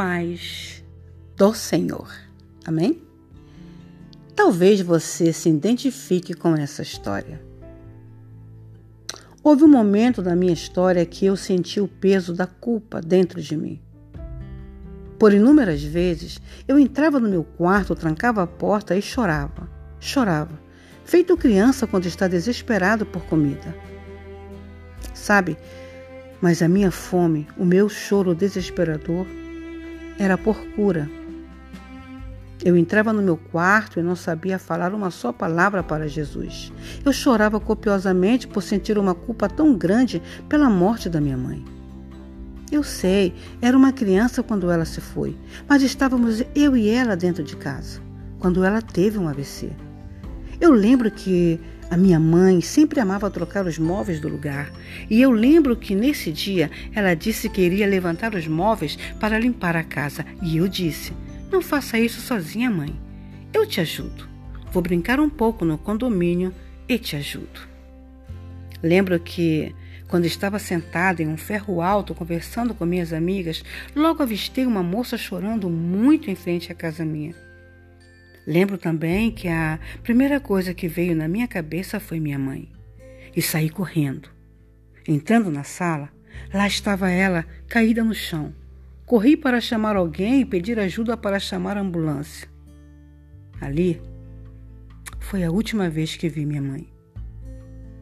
paz do Senhor. Amém? Talvez você se identifique com essa história. Houve um momento da minha história que eu senti o peso da culpa dentro de mim. Por inúmeras vezes, eu entrava no meu quarto, trancava a porta e chorava, chorava, feito criança quando está desesperado por comida. Sabe, mas a minha fome, o meu choro desesperador, era por cura. Eu entrava no meu quarto e não sabia falar uma só palavra para Jesus. Eu chorava copiosamente por sentir uma culpa tão grande pela morte da minha mãe. Eu sei, era uma criança quando ela se foi, mas estávamos eu e ela dentro de casa, quando ela teve um AVC. Eu lembro que a minha mãe sempre amava trocar os móveis do lugar, e eu lembro que nesse dia ela disse que iria levantar os móveis para limpar a casa, e eu disse: Não faça isso sozinha, mãe. Eu te ajudo. Vou brincar um pouco no condomínio e te ajudo. Lembro que, quando estava sentada em um ferro alto conversando com minhas amigas, logo avistei uma moça chorando muito em frente à casa minha. Lembro também que a primeira coisa que veio na minha cabeça foi minha mãe. E saí correndo. Entrando na sala, lá estava ela, caída no chão. Corri para chamar alguém e pedir ajuda para chamar a ambulância. Ali foi a última vez que vi minha mãe.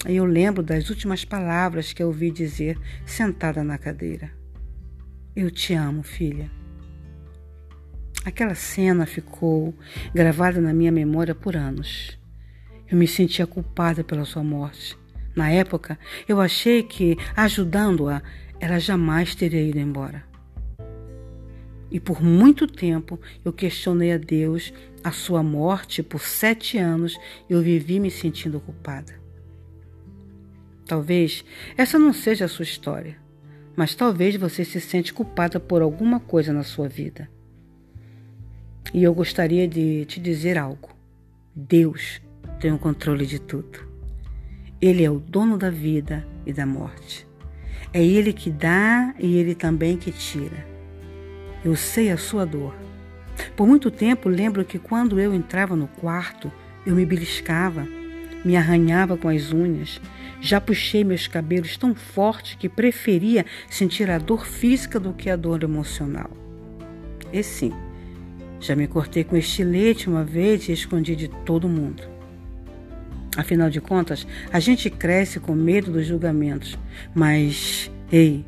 E eu lembro das últimas palavras que eu ouvi dizer sentada na cadeira. Eu te amo, filha. Aquela cena ficou gravada na minha memória por anos. Eu me sentia culpada pela sua morte. Na época, eu achei que, ajudando-a, ela jamais teria ido embora. E por muito tempo eu questionei a Deus a sua morte. Por sete anos eu vivi me sentindo culpada. Talvez essa não seja a sua história, mas talvez você se sente culpada por alguma coisa na sua vida. E eu gostaria de te dizer algo. Deus tem o controle de tudo. Ele é o dono da vida e da morte. É Ele que dá e Ele também que tira. Eu sei a sua dor. Por muito tempo lembro que quando eu entrava no quarto, eu me beliscava, me arranhava com as unhas. Já puxei meus cabelos tão forte que preferia sentir a dor física do que a dor emocional. E sim, já me cortei com estilete uma vez e escondi de todo mundo. Afinal de contas, a gente cresce com medo dos julgamentos. Mas, ei,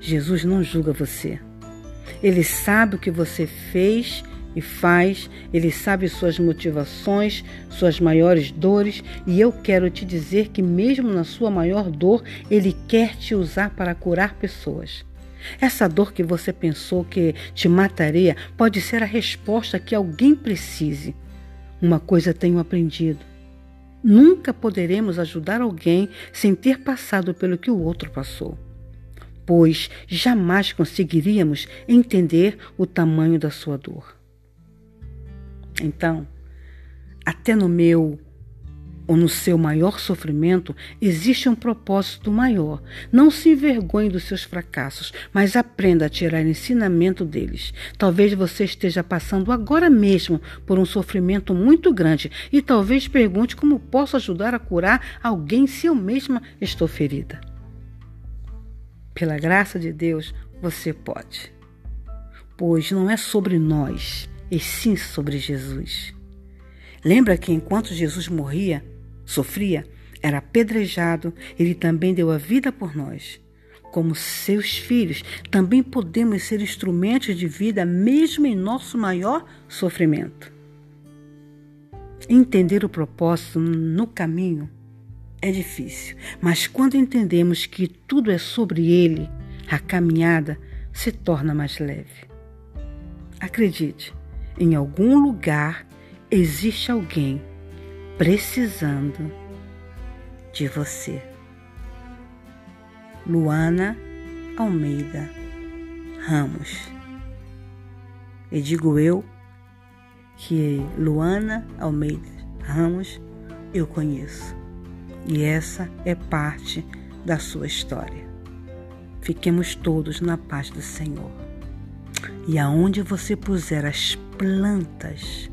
Jesus não julga você. Ele sabe o que você fez e faz, ele sabe suas motivações, suas maiores dores, e eu quero te dizer que, mesmo na sua maior dor, ele quer te usar para curar pessoas. Essa dor que você pensou que te mataria pode ser a resposta que alguém precise. Uma coisa tenho aprendido: nunca poderemos ajudar alguém sem ter passado pelo que o outro passou, pois jamais conseguiríamos entender o tamanho da sua dor. Então, até no meu ou no seu maior sofrimento, existe um propósito maior. Não se envergonhe dos seus fracassos, mas aprenda a tirar ensinamento deles. Talvez você esteja passando agora mesmo por um sofrimento muito grande e talvez pergunte como posso ajudar a curar alguém se eu mesma estou ferida. Pela graça de Deus, você pode. Pois não é sobre nós, e sim sobre Jesus. Lembra que enquanto Jesus morria, sofria, era apedrejado, ele também deu a vida por nós. Como seus filhos, também podemos ser instrumentos de vida mesmo em nosso maior sofrimento. Entender o propósito no caminho é difícil, mas quando entendemos que tudo é sobre ele, a caminhada se torna mais leve. Acredite, em algum lugar existe alguém precisando de você. Luana Almeida Ramos. E digo eu que Luana Almeida Ramos eu conheço. E essa é parte da sua história. Fiquemos todos na paz do Senhor. e aonde você puser as plantas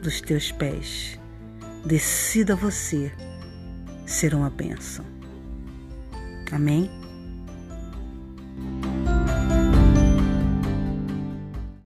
dos teus pés, decida você ser uma bênção. Amém?